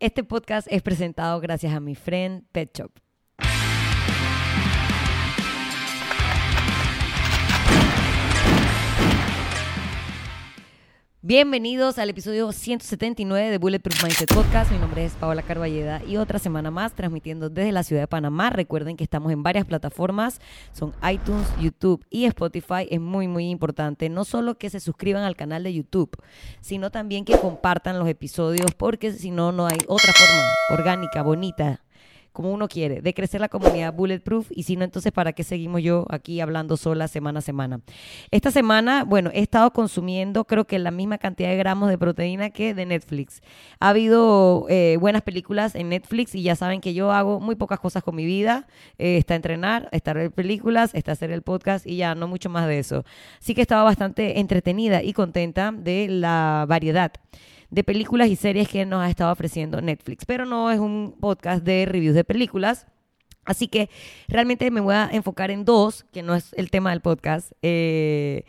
Este podcast es presentado gracias a mi friend Pet Shop. Bienvenidos al episodio 179 de Bulletproof Mindset Podcast. Mi nombre es Paola Carballeda y otra semana más transmitiendo desde la ciudad de Panamá. Recuerden que estamos en varias plataformas, son iTunes, YouTube y Spotify. Es muy, muy importante no solo que se suscriban al canal de YouTube, sino también que compartan los episodios porque si no, no hay otra forma orgánica, bonita como uno quiere, de crecer la comunidad Bulletproof y si no, entonces ¿para qué seguimos yo aquí hablando sola semana a semana? Esta semana, bueno, he estado consumiendo creo que la misma cantidad de gramos de proteína que de Netflix. Ha habido eh, buenas películas en Netflix y ya saben que yo hago muy pocas cosas con mi vida. Eh, está entrenar, está ver películas, está hacer el podcast y ya no mucho más de eso. Sí que estaba bastante entretenida y contenta de la variedad de películas y series que nos ha estado ofreciendo Netflix. Pero no es un podcast de reviews de películas. Así que realmente me voy a enfocar en dos, que no es el tema del podcast, eh,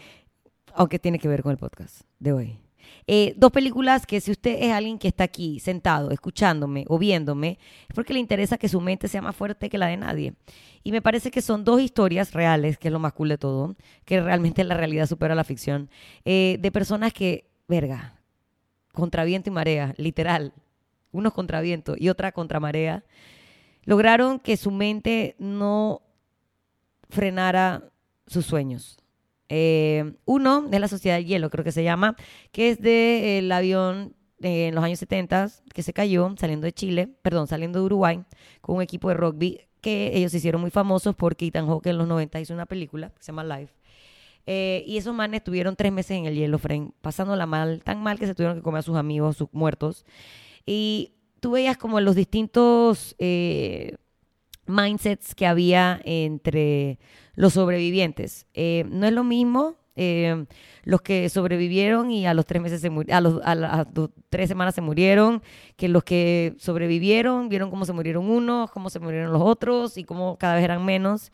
aunque tiene que ver con el podcast de hoy. Eh, dos películas que si usted es alguien que está aquí sentado, escuchándome o viéndome, es porque le interesa que su mente sea más fuerte que la de nadie. Y me parece que son dos historias reales, que es lo más cool de todo, que realmente la realidad supera la ficción, eh, de personas que, verga, contra viento y marea, literal, unos contra viento y otra contra marea, lograron que su mente no frenara sus sueños. Eh, uno es la Sociedad del Hielo, creo que se llama, que es del avión en los años 70 que se cayó saliendo de Chile, perdón, saliendo de Uruguay, con un equipo de rugby que ellos se hicieron muy famosos porque Ethan Hawke en los 90 hizo una película que se llama Life eh, y esos manes estuvieron tres meses en el hielo frame, pasándola mal, tan mal que se tuvieron que comer a sus amigos, sus muertos. Y tú veías como los distintos eh, mindsets que había entre los sobrevivientes. Eh, no es lo mismo los que sobrevivieron y a los tres meses se a, los, a las tres semanas se murieron, que los que sobrevivieron, vieron cómo se murieron unos, cómo se murieron los otros y cómo cada vez eran menos.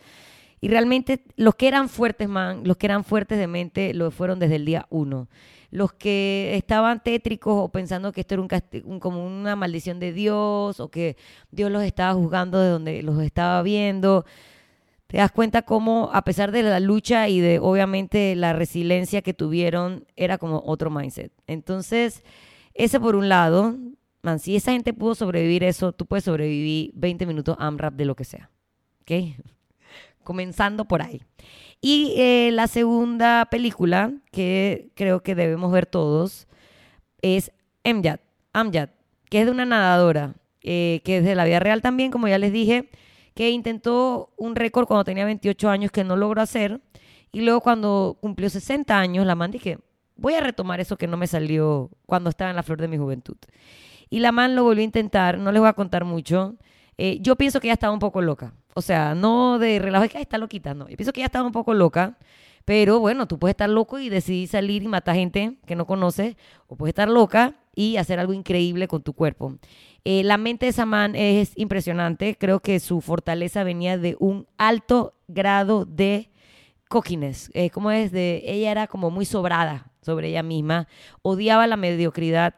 Y realmente los que eran fuertes, man, los que eran fuertes de mente, lo fueron desde el día uno. Los que estaban tétricos o pensando que esto era un, como una maldición de Dios o que Dios los estaba juzgando de donde los estaba viendo, te das cuenta cómo a pesar de la lucha y de obviamente la resiliencia que tuvieron, era como otro mindset. Entonces, ese por un lado, man, si esa gente pudo sobrevivir eso, tú puedes sobrevivir 20 minutos AMRAP de lo que sea. ¿Ok? Comenzando por ahí. Y eh, la segunda película que creo que debemos ver todos es Amjad, Amjad que es de una nadadora, eh, que es de la vida real también, como ya les dije, que intentó un récord cuando tenía 28 años que no logró hacer. Y luego cuando cumplió 60 años, la man dije, voy a retomar eso que no me salió cuando estaba en la flor de mi juventud. Y la man lo volvió a intentar, no les voy a contar mucho. Eh, yo pienso que ella estaba un poco loca. O sea, no de relajo, es que está loquita, no. Yo pienso que ella estaba un poco loca, pero bueno, tú puedes estar loco y decidir salir y matar gente que no conoces, o puedes estar loca y hacer algo increíble con tu cuerpo. Eh, la mente de esa man es impresionante. Creo que su fortaleza venía de un alto grado de cockiness. Eh, como es de, ella era como muy sobrada sobre ella misma, odiaba la mediocridad,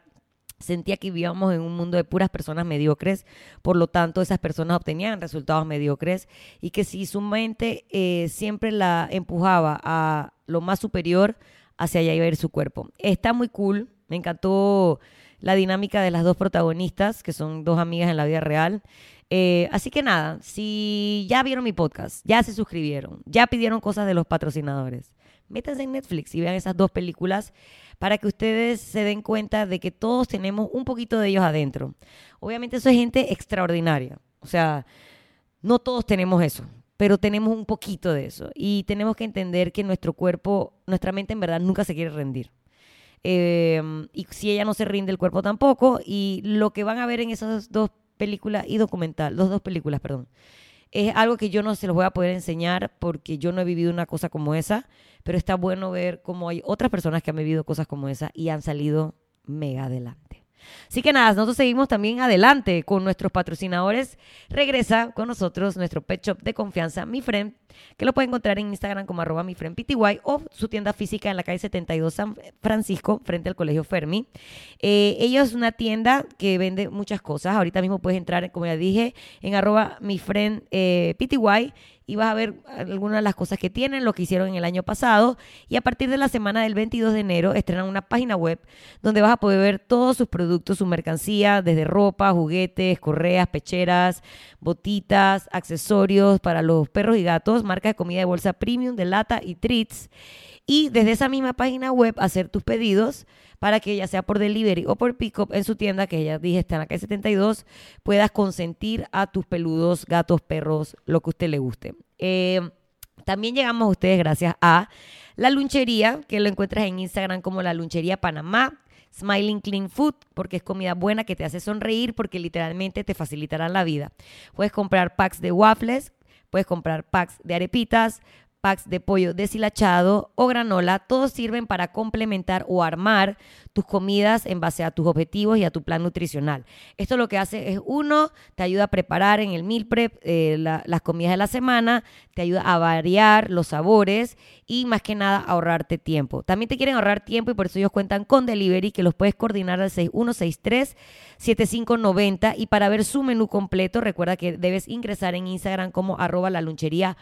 Sentía que vivíamos en un mundo de puras personas mediocres, por lo tanto esas personas obtenían resultados mediocres y que si su mente eh, siempre la empujaba a lo más superior, hacia allá iba a ir su cuerpo. Está muy cool, me encantó la dinámica de las dos protagonistas, que son dos amigas en la vida real. Eh, así que nada, si ya vieron mi podcast, ya se suscribieron, ya pidieron cosas de los patrocinadores, métanse en Netflix y vean esas dos películas para que ustedes se den cuenta de que todos tenemos un poquito de ellos adentro. Obviamente eso es gente extraordinaria, o sea, no todos tenemos eso, pero tenemos un poquito de eso y tenemos que entender que nuestro cuerpo, nuestra mente en verdad nunca se quiere rendir. Em, y si ella no se rinde, el cuerpo tampoco. Y lo que van a ver en esas dos películas y documental, dos, dos películas, perdón, es algo que yo no se los voy a poder enseñar porque yo no he vivido una cosa como esa, pero está bueno ver cómo hay otras personas que han vivido cosas como esa y han salido mega adelante. Así que nada, nosotros seguimos también adelante con nuestros patrocinadores. Regresa con nosotros nuestro pet shop de confianza, Mi Friend, que lo puede encontrar en Instagram como arroba mi friend PTY o su tienda física en la calle 72 San Francisco, frente al Colegio Fermi. Eh, ellos es una tienda que vende muchas cosas. Ahorita mismo puedes entrar, como ya dije, en arroba mi friend eh, y vas a ver algunas de las cosas que tienen, lo que hicieron en el año pasado. Y a partir de la semana del 22 de enero estrenan una página web donde vas a poder ver todos sus productos, su mercancía, desde ropa, juguetes, correas, pecheras, botitas, accesorios para los perros y gatos, marcas de comida de bolsa premium, de lata y treats. Y desde esa misma página web hacer tus pedidos para que ya sea por delivery o por pickup en su tienda, que ya dije está en la calle 72, puedas consentir a tus peludos, gatos, perros, lo que a usted le guste. Eh, también llegamos a ustedes gracias a la lunchería, que lo encuentras en Instagram como la lunchería Panamá. Smiling Clean Food, porque es comida buena que te hace sonreír, porque literalmente te facilitará la vida. Puedes comprar packs de waffles, puedes comprar packs de arepitas, packs de pollo deshilachado o granola, todos sirven para complementar o armar tus comidas en base a tus objetivos y a tu plan nutricional. Esto lo que hace es, uno, te ayuda a preparar en el meal prep eh, las comidas de la semana, te ayuda a variar los sabores y más que nada ahorrarte tiempo. También te quieren ahorrar tiempo y por eso ellos cuentan con delivery que los puedes coordinar al 6163-7590 y para ver su menú completo recuerda que debes ingresar en Instagram como arroba la lunchería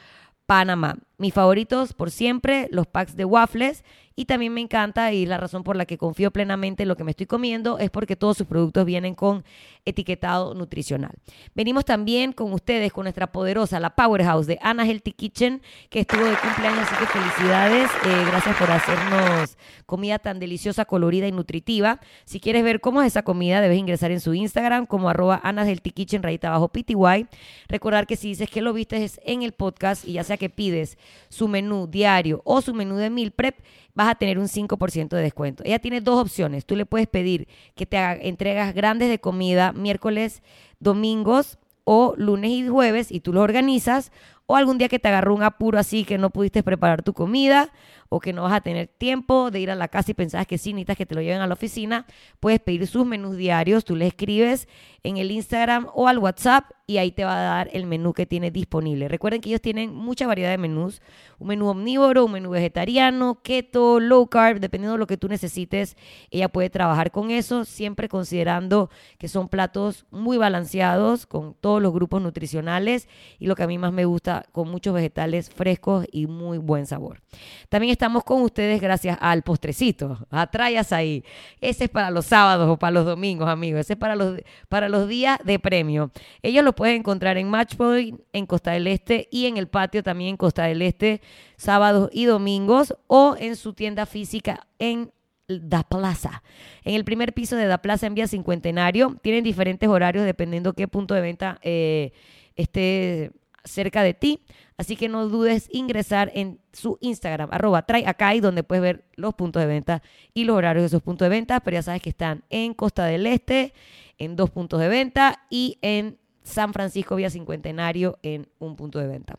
Panamá. Mis favoritos por siempre, los packs de waffles y también me encanta y la razón por la que confío plenamente en lo que me estoy comiendo es porque todos sus productos vienen con etiquetado nutricional. Venimos también con ustedes con nuestra poderosa, la Powerhouse de Anna Healthy Kitchen, que estuvo de cumpleaños, así que felicidades. Eh, gracias por hacernos comida tan deliciosa, colorida y nutritiva. Si quieres ver cómo es esa comida, debes ingresar en su Instagram como arroba Anna Healthy Kitchen, rayita abajo PTY. Recordar que si dices que lo viste es en el podcast y ya sea que pides su menú diario o su menú de meal prep, vas a tener un 5% de descuento. Ella tiene dos opciones. Tú le puedes pedir que te haga entregas grandes de comida miércoles, domingos o lunes y jueves y tú lo organizas o algún día que te agarró un apuro así que no pudiste preparar tu comida o que no vas a tener tiempo de ir a la casa y pensabas que sí, necesitas que te lo lleven a la oficina, puedes pedir sus menús diarios, tú le escribes en el Instagram o al WhatsApp y ahí te va a dar el menú que tiene disponible. Recuerden que ellos tienen mucha variedad de menús, un menú omnívoro, un menú vegetariano, keto, low carb, dependiendo de lo que tú necesites, ella puede trabajar con eso, siempre considerando que son platos muy balanceados con todos los grupos nutricionales y lo que a mí más me gusta con muchos vegetales frescos y muy buen sabor. También estamos con ustedes gracias al postrecito, a ahí. Ese es para los sábados o para los domingos, amigos. Ese es para los, para los días de premio. Ellos lo pueden encontrar en Matchpoint, en Costa del Este y en el patio también en Costa del Este, sábados y domingos, o en su tienda física en Da Plaza. En el primer piso de Da Plaza en Vía Cincuentenario. Tienen diferentes horarios dependiendo qué punto de venta eh, esté cerca de ti. Así que no dudes ingresar en su Instagram, arroba y donde puedes ver los puntos de venta y los horarios de esos puntos de venta. Pero ya sabes que están en Costa del Este, en dos puntos de venta y en San Francisco Vía Cincuentenario en un punto de venta.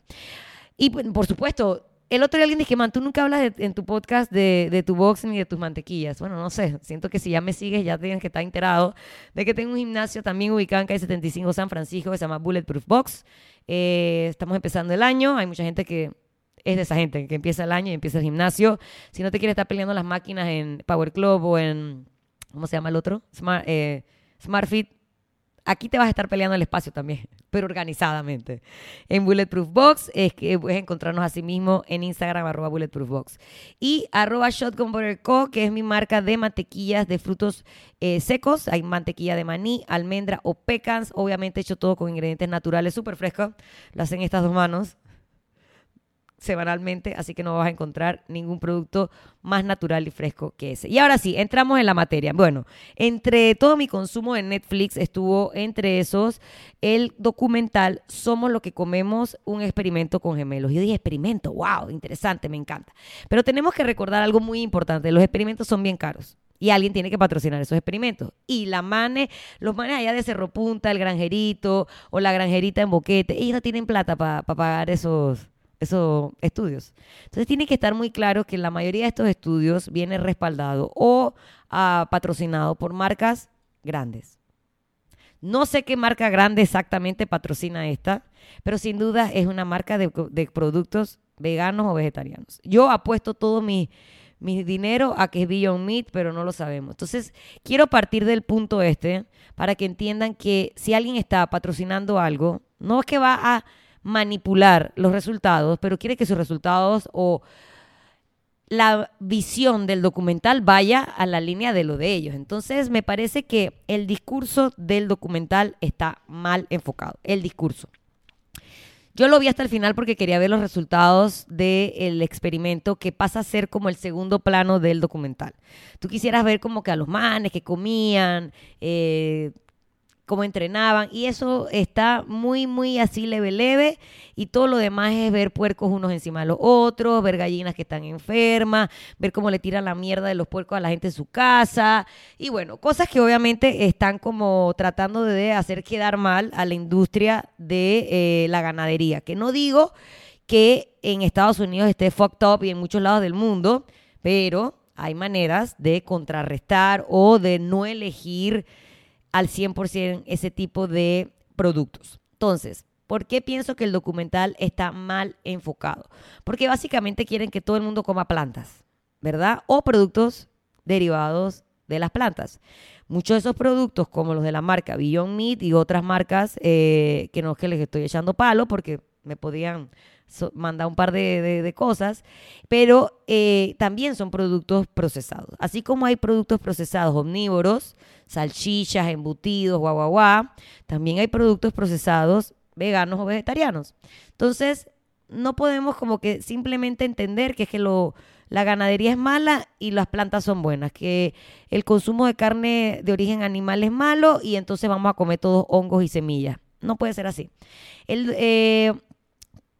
Y por supuesto, el otro día alguien dice, man, tú nunca hablas en tu podcast de, tu boxing y de tus mantequillas. Bueno, no sé, siento que si ya me sigues ya tienes que estar enterado de que tengo un gimnasio también ubicado en calle 75 San Francisco que se llama Bulletproof Box. Eh, estamos empezando el año, hay mucha gente que es de esa gente que empieza el año y empieza el gimnasio. Si no te quieres estar peleando las máquinas en Power Club o en, ¿cómo se llama el otro? Smart, eh, Smart Fit, aquí te vas a estar peleando el espacio también, pero organizadamente. En Bulletproof Box es que puedes encontrarnos así mismo en Instagram, arroba Bulletproof Box. Y arroba Shotgun Butter Co., que es mi marca de mantequillas de frutos eh, secos. Hay mantequilla de maní, almendra o pecans. Obviamente hecho todo con ingredientes naturales, súper frescos. Lo hacen estas dos manos semanalmente, así que no vas a encontrar ningún producto más natural y fresco que ese. Y ahora sí, entramos en la materia. Bueno, entre todo mi consumo de Netflix estuvo entre esos el documental Somos lo que comemos, un experimento con gemelos. Yo dije, experimento, wow, interesante, me encanta. Pero tenemos que recordar algo muy importante, los experimentos son bien caros. Y alguien tiene que patrocinar esos experimentos. Y la mane, los manes allá de Cerro Punta, el granjerito o la granjerita en Boquete, ellos no tienen plata para pagar esos, esos estudios. Entonces tiene que estar muy claro que la mayoría de estos estudios viene respaldado o ah, patrocinado por marcas grandes. No sé qué marca grande exactamente patrocina esta, pero sin duda es una marca de, de productos veganos o vegetarianos. Yo apuesto todo mi, mi dinero a que es Beyond Meat, pero no lo sabemos. Entonces, quiero partir del punto este para que entiendan que si alguien está patrocinando algo, no es que va a manipular los resultados, pero quiere que sus resultados o la visión del documental vaya a la línea de lo de ellos. Entonces, me parece que el discurso del documental está mal enfocado. El discurso. Yo lo vi hasta el final porque quería ver los resultados del experimento que pasa a ser como el segundo plano del documental. Tú quisieras ver como que a los manes que comían, eh, cómo entrenaban y eso está muy, muy así leve, leve y todo lo demás es ver puercos unos encima de los otros, ver gallinas que están enfermas, ver cómo le tiran la mierda de los puercos a la gente en su casa y bueno, cosas que obviamente están como tratando de hacer quedar mal a la industria de eh, la ganadería, que no digo que en Estados Unidos esté fucked up y en muchos lados del mundo, pero hay maneras de contrarrestar o de no elegir al 100% ese tipo de productos. Entonces, ¿por qué pienso que el documental está mal enfocado? Porque básicamente quieren que todo el mundo coma plantas, ¿verdad? O productos derivados de las plantas. Muchos de esos productos, como los de la marca Beyond Meat y otras marcas, eh, que no es que les estoy echando palo porque me podían mandar un par de, cosas, pero eh, también son productos procesados. Así como hay productos procesados omnívoros, salchichas, embutidos, guau, guau, también hay productos procesados veganos o vegetarianos. Entonces, no podemos como que simplemente entender que es que lo, la ganadería es mala y las plantas son buenas, que el consumo de carne de origen animal es malo y entonces vamos a comer todos hongos y semillas. No puede ser así. El, eh,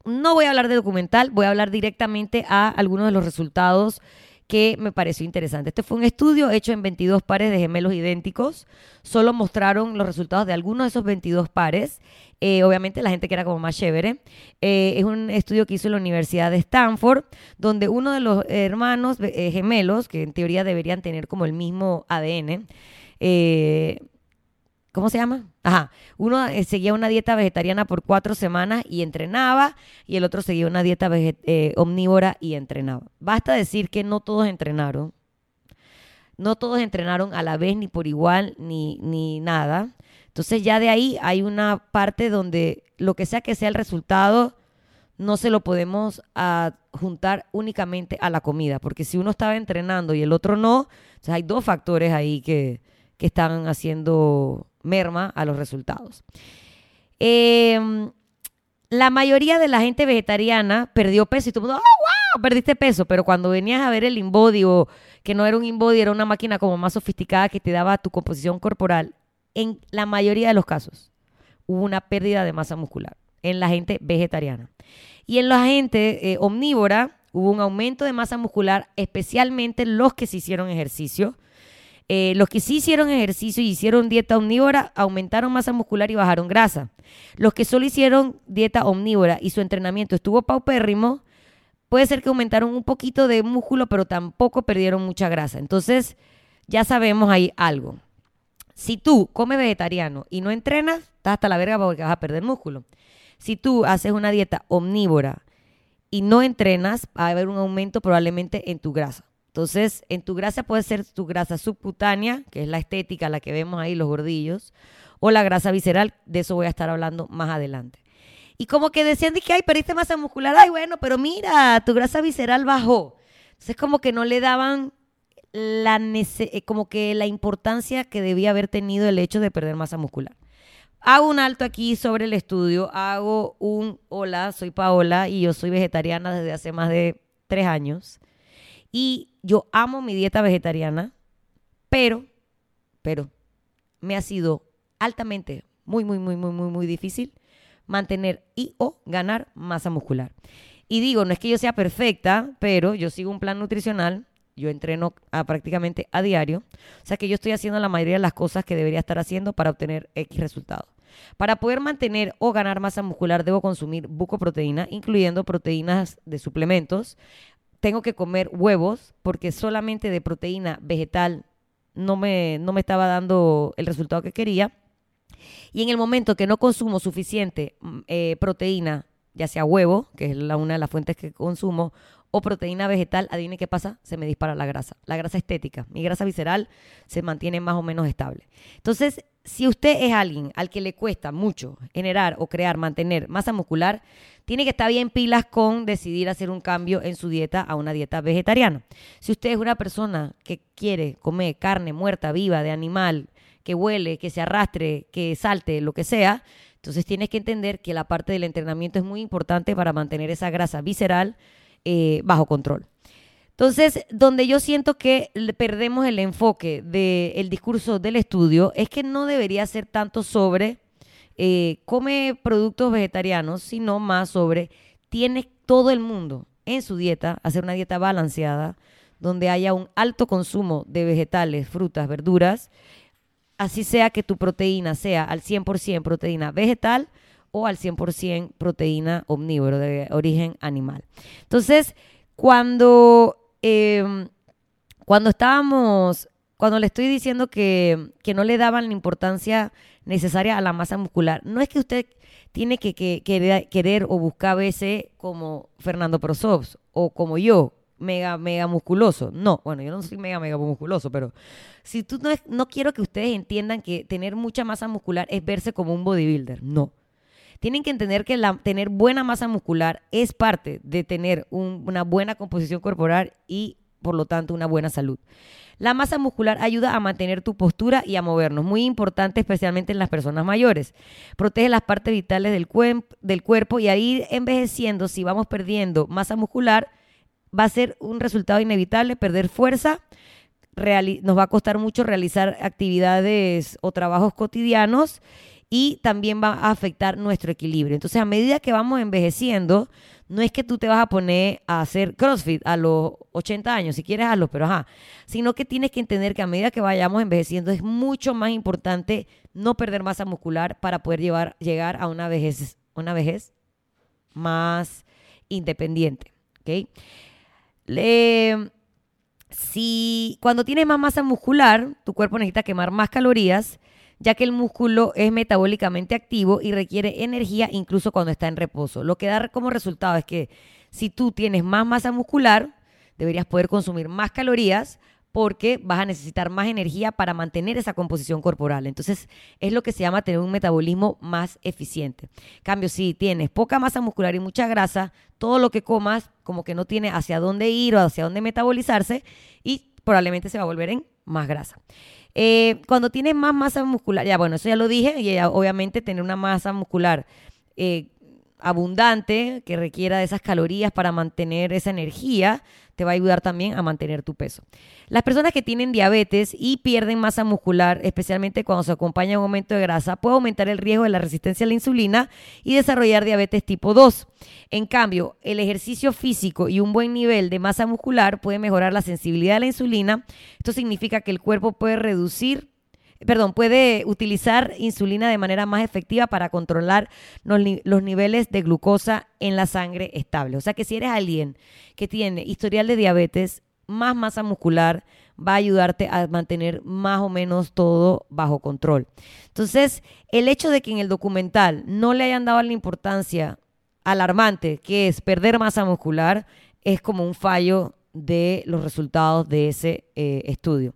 no voy a hablar de documental, voy a hablar directamente a algunos de los resultados que me pareció interesante. Este fue un estudio hecho en 22 pares de gemelos idénticos. Solo mostraron los resultados de algunos de esos 22 pares. Eh, obviamente la gente que era como más chévere. Eh, es un estudio que hizo la Universidad de Stanford, donde uno de los hermanos eh, gemelos, que en teoría deberían tener como el mismo ADN, ¿Cómo se llama? Ajá. Uno eh, seguía una dieta vegetariana por cuatro semanas y entrenaba, y el otro seguía una dieta eh, omnívora y entrenaba. Basta decir que no todos entrenaron. No todos entrenaron a la vez, ni por igual, ni, ni nada. Entonces ya de ahí hay una parte donde lo que sea que sea el resultado, no se lo podemos juntar únicamente a la comida, porque si uno estaba entrenando y el otro no, hay dos factores ahí que, que están haciendo merma a los resultados. Em, la mayoría de la gente vegetariana perdió peso y todo el mundo, ¡oh, wow! Perdiste peso. Pero cuando venías a ver el InBody o que no era un InBody, era una máquina como más sofisticada que te daba tu composición corporal, en la mayoría de los casos hubo una pérdida de masa muscular en la gente vegetariana. Y en la gente eh, omnívora hubo un aumento de masa muscular, especialmente los que se hicieron ejercicio eh, los que sí hicieron ejercicio y hicieron dieta omnívora aumentaron masa muscular y bajaron grasa. Los que solo hicieron dieta omnívora y su entrenamiento estuvo paupérrimo, puede ser que aumentaron un poquito de músculo, pero tampoco perdieron mucha grasa. Entonces, ya sabemos ahí algo. Si tú comes vegetariano y no entrenas, estás hasta la verga porque vas a perder músculo. Si tú haces una dieta omnívora y no entrenas, va a haber un aumento probablemente en tu grasa. Entonces, en tu grasa puede ser tu grasa subcutánea, que es la estética, la que vemos ahí, los gordillos, o la grasa visceral, de eso voy a estar hablando más adelante. Y como que decían de que, ay, perdiste masa muscular, ay, bueno, pero mira, tu grasa visceral bajó. Entonces, como que no le daban la eh, como que la importancia que debía haber tenido el hecho de perder masa muscular. Hago un alto aquí sobre el estudio, hago un hola, soy Paola y yo soy vegetariana desde hace más de tres años. Y yo amo mi dieta vegetariana, pero, pero, me ha sido altamente, muy, muy, muy, muy, muy, muy difícil mantener y o ganar masa muscular. Y digo, no es que yo sea perfecta, pero yo sigo un plan nutricional, yo entreno prácticamente a diario, o sea que yo estoy haciendo la mayoría de las cosas que debería estar haciendo para obtener X resultados. Para poder mantener o ganar masa muscular debo consumir bucoproteína, incluyendo proteínas de suplementos, tengo que comer huevos porque solamente de proteína vegetal no me, no me estaba dando el resultado que quería. Y en el momento que no consumo suficiente mm, eh, proteína, ya sea huevo, que es la, una de las fuentes que consumo, o proteína vegetal, adivine qué pasa, se me dispara la grasa. La grasa estética, mi grasa visceral se mantiene más o menos estable. Entonces, si usted es alguien al que le cuesta mucho generar o crear, mantener masa muscular, tiene que estar bien pilas con decidir hacer un cambio en su dieta a una dieta vegetariana. Si usted es una persona que quiere comer carne muerta, viva, de animal, que huele, que se arrastre, que salte, lo que sea, entonces tienes que entender que la parte del entrenamiento es muy importante para mantener esa grasa visceral eh, bajo control. Entonces, donde yo siento que perdemos el enfoque del discurso del estudio es que no debería ser tanto sobre eh, come productos vegetarianos, sino más sobre tiene todo el mundo en su dieta, hacer una dieta balanceada, donde haya un alto consumo de vegetales, frutas, verduras, así sea que tu proteína sea al 100% proteína vegetal o al 100% proteína omnívoro de origen animal. Entonces, cuando Em, cuando estábamos, cuando le estoy diciendo que, no le daban la importancia necesaria a la masa muscular, no es que usted tiene que, querer, o buscar a veces como Fernando Prosovs o como yo, mega, mega musculoso. No, bueno, yo no soy mega, mega musculoso, pero si tú no, no quiero que ustedes entiendan que tener mucha masa muscular es verse como un bodybuilder. No tienen que entender que tener buena masa muscular es parte de tener una buena composición corporal y por lo tanto una buena salud. La masa muscular ayuda a mantener tu postura y a movernos, muy importante especialmente en las personas mayores. Protege las partes vitales del, del cuerpo y ahí envejeciendo, si vamos perdiendo masa muscular, va a ser un resultado inevitable perder fuerza. nos va a costar mucho realizar actividades o trabajos cotidianos y también va a afectar nuestro equilibrio. Entonces, a medida que vamos envejeciendo, no es que tú te vas a poner a hacer CrossFit a los 80 años, si quieres hazlo, pero ajá, sino que tienes que entender que a medida que vayamos envejeciendo es mucho más importante no perder masa muscular para poder llevar, llegar a una vejez, una vejez más independiente. ¿okay? si cuando tienes más masa muscular, tu cuerpo necesita quemar más calorías ya que el músculo es metabólicamente activo y requiere energía incluso cuando está en reposo. Lo que da como resultado es que si tú tienes más masa muscular, deberías poder consumir más calorías porque vas a necesitar más energía para mantener esa composición corporal. Entonces, es lo que se llama tener un metabolismo más eficiente. cambio, si tienes poca masa muscular y mucha grasa, todo lo que comas como que no tiene hacia dónde ir o hacia dónde metabolizarse y probablemente se va a volver en más grasa. Eh, cuando tienes más masa muscular, ya bueno, eso ya lo dije, y obviamente tener una masa muscular eh, abundante que requiera de esas calorías para mantener esa energía, te va a ayudar también a mantener tu peso. Las personas que tienen diabetes y pierden masa muscular, especialmente cuando se acompaña un aumento de grasa, puede aumentar el riesgo de la resistencia a la insulina y desarrollar diabetes tipo 2. En cambio, el ejercicio físico y un buen nivel de masa muscular puede mejorar la sensibilidad a la insulina. Esto significa que el cuerpo puede reducir perdón, puede utilizar insulina de manera más efectiva para controlar los, niveles de glucosa en la sangre estable. O sea que si eres alguien que tiene historial de diabetes, más masa muscular va a ayudarte a mantener más o menos todo bajo control. Entonces, el hecho de que en el documental no le hayan dado la importancia alarmante que es perder masa muscular es como un fallo de los resultados de ese eh, estudio.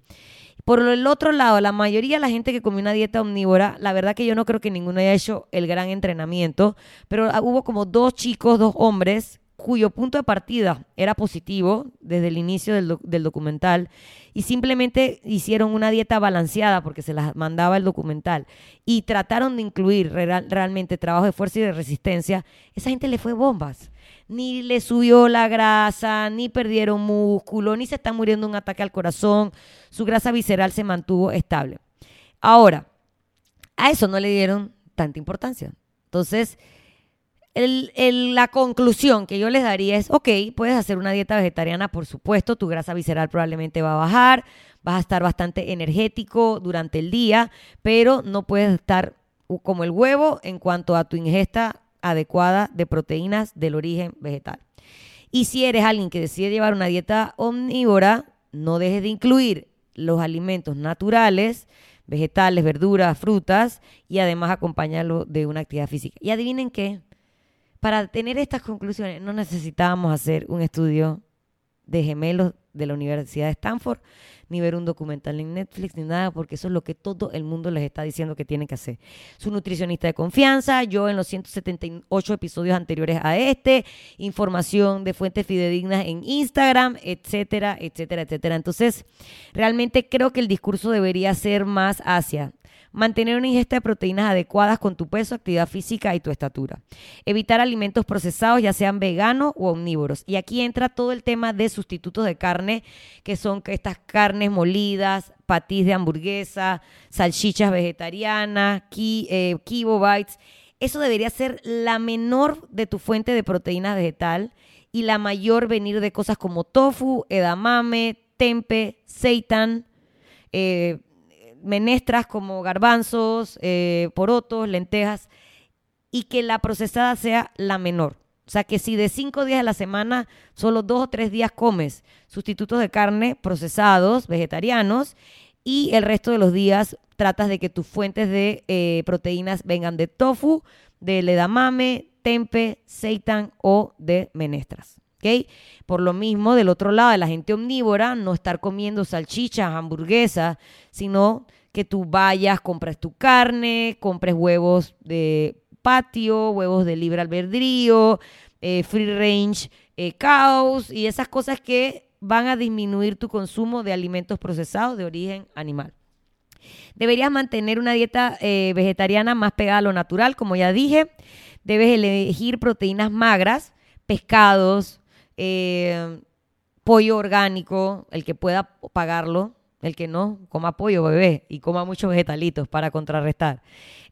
Por el otro lado, la mayoría de la gente que come una dieta omnívora, la verdad que yo no creo que ninguno haya hecho el gran entrenamiento, pero ah, hubo como dos chicos, dos hombres, cuyo punto de partida era positivo desde el inicio del, documental y simplemente hicieron una dieta balanceada porque se las mandaba el documental y trataron de incluir realmente trabajo de fuerza y de resistencia, esa gente le fue bombas ni le subió la grasa, ni perdieron músculo, ni se está muriendo un ataque al corazón. Su grasa visceral se mantuvo estable. Ahora, a eso no le dieron tanta importancia. Entonces, la conclusión que yo les daría es, ok, puedes hacer una dieta vegetariana, por supuesto, tu grasa visceral probablemente va a bajar, vas a estar bastante energético durante el día, pero no puedes estar como el huevo en cuanto a tu ingesta adecuada de proteínas del origen vegetal. Y si eres alguien que decide llevar una dieta omnívora, no dejes de incluir los alimentos naturales, vegetales, verduras, frutas, y además acompañarlo de una actividad física. Y adivinen qué, para tener estas conclusiones no necesitábamos hacer un estudio de gemelos de la Universidad de Stanford, ni ver un documental en Netflix, ni nada, porque eso es lo que todo el mundo les está diciendo que tienen que hacer. Su nutricionista de confianza, yo en los 178 episodios anteriores a este, información de fuentes fidedignas en Instagram, etcétera, etcétera, etcétera. Entonces, realmente creo que el discurso debería ser más hacia Mantener una ingesta de proteínas adecuadas con tu peso, actividad física y tu estatura. Evitar alimentos procesados, ya sean veganos o omnívoros. Y aquí entra todo el tema de sustitutos de carne, que son estas carnes molidas, patís de hamburguesa, salchichas vegetarianas, ki, eh, kibo bites. Eso debería ser la menor de tu fuente de proteína vegetal y la mayor venir de cosas como tofu, edamame, tempe, seitan, eh, menestras como garbanzos, eh, porotos, lentejas, y que la procesada sea la menor. O sea, que si de cinco días a la semana, solo dos o tres días comes sustitutos de carne procesados, vegetarianos, y el resto de los días tratas de que tus fuentes de eh, proteínas vengan de tofu, de ledamame, tempe, seitan o de menestras. Por lo mismo, del otro lado, de la gente omnívora, no estar comiendo salchichas, hamburguesas, sino que tú vayas, compres tu carne, compres huevos de patio, huevos de libre albedrío, eh, free range eh, cows y esas cosas que van a disminuir tu consumo de alimentos procesados de origen animal. Deberías mantener una dieta eh, vegetariana más pegada a lo natural, como ya dije. Debes elegir proteínas magras, pescados, eh, pollo orgánico, el que pueda pagarlo, el que no, coma pollo, bebé, y coma muchos vegetalitos para contrarrestar.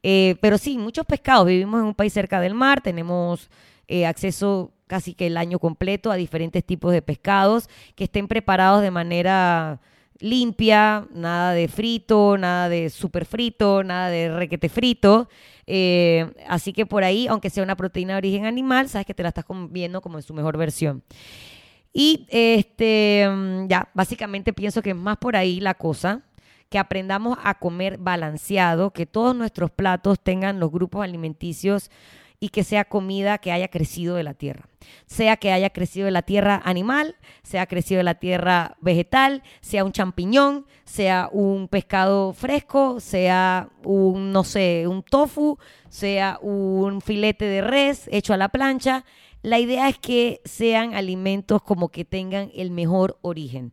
Eh, pero sí, muchos pescados. Vivimos en un país cerca del mar, tenemos eh, acceso casi que el año completo a diferentes tipos de pescados que estén preparados de manera limpia, nada de frito, nada de super frito, nada de requete frito. Eh, así que por ahí, aunque sea una proteína de origen animal, sabes que te la estás viendo como en su mejor versión. Y este, mm, ya, básicamente pienso que es más por ahí la cosa, que aprendamos a comer balanceado, que todos nuestros platos tengan los grupos alimenticios y que sea comida que haya crecido de la tierra. Sea que haya crecido de la tierra animal, sea crecido de la tierra vegetal, sea un champiñón, sea un pescado fresco, sea un, no sé, un tofu, sea un filete de res hecho a la plancha. La idea es que sean alimentos como que tengan el mejor origen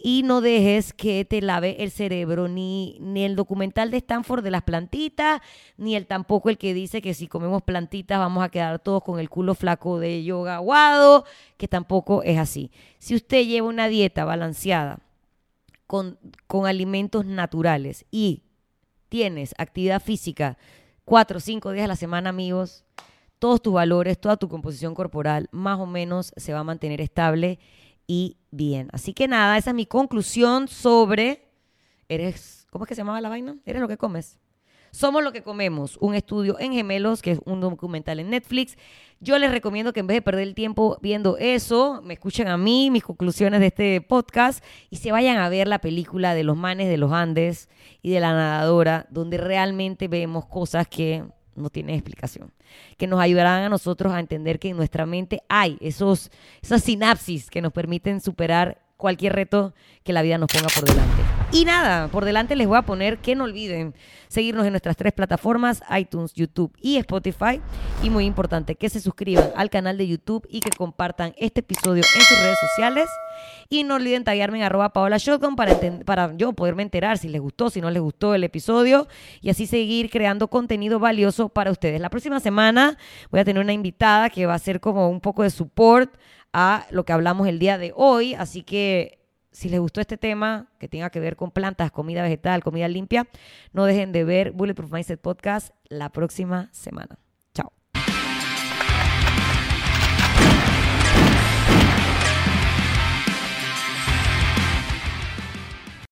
y no dejes que te lave el cerebro, ni, ni el documental de Stanford de las plantitas, ni el tampoco el que dice que si comemos plantitas vamos a quedar todos con el culo flaco de yoga aguado, que tampoco es así. Si usted lleva una dieta balanceada con, con alimentos naturales y tienes actividad física cuatro o cinco días a la semana, amigos, todos tus valores, toda tu composición corporal más o menos se va a mantener estable y bien. Así que nada, esa es mi conclusión sobre, eres, ¿cómo es que se llamaba la vaina? Eres lo que comes. Somos lo que comemos, un estudio en gemelos, que es un documental en Netflix. Yo les recomiendo que en vez de perder el tiempo viendo eso, me escuchen a mí, mis conclusiones de este podcast y se vayan a ver la película de los manes de los Andes y de la nadadora, donde realmente vemos cosas que no tiene explicación, que nos ayudarán a nosotros a entender que en nuestra mente hay esos, esas sinapsis que nos permiten superar cualquier reto que la vida nos ponga por delante. Y nada, por delante les voy a poner que no olviden seguirnos en nuestras tres plataformas, iTunes, YouTube y Spotify. Y muy importante, que se suscriban al canal de YouTube y que compartan este episodio en sus redes sociales. Y no olviden taguearme en arroba Paola Shotgun para, para yo poderme enterar si les gustó, si no les gustó el episodio y así seguir creando contenido valioso para ustedes. La próxima semana voy a tener una invitada que va a ser como un poco de support a lo que hablamos el día de hoy. Así que si les gustó este tema que tenga que ver con plantas, comida vegetal, comida limpia, no dejen de ver Bulletproof Mindset Podcast la próxima semana.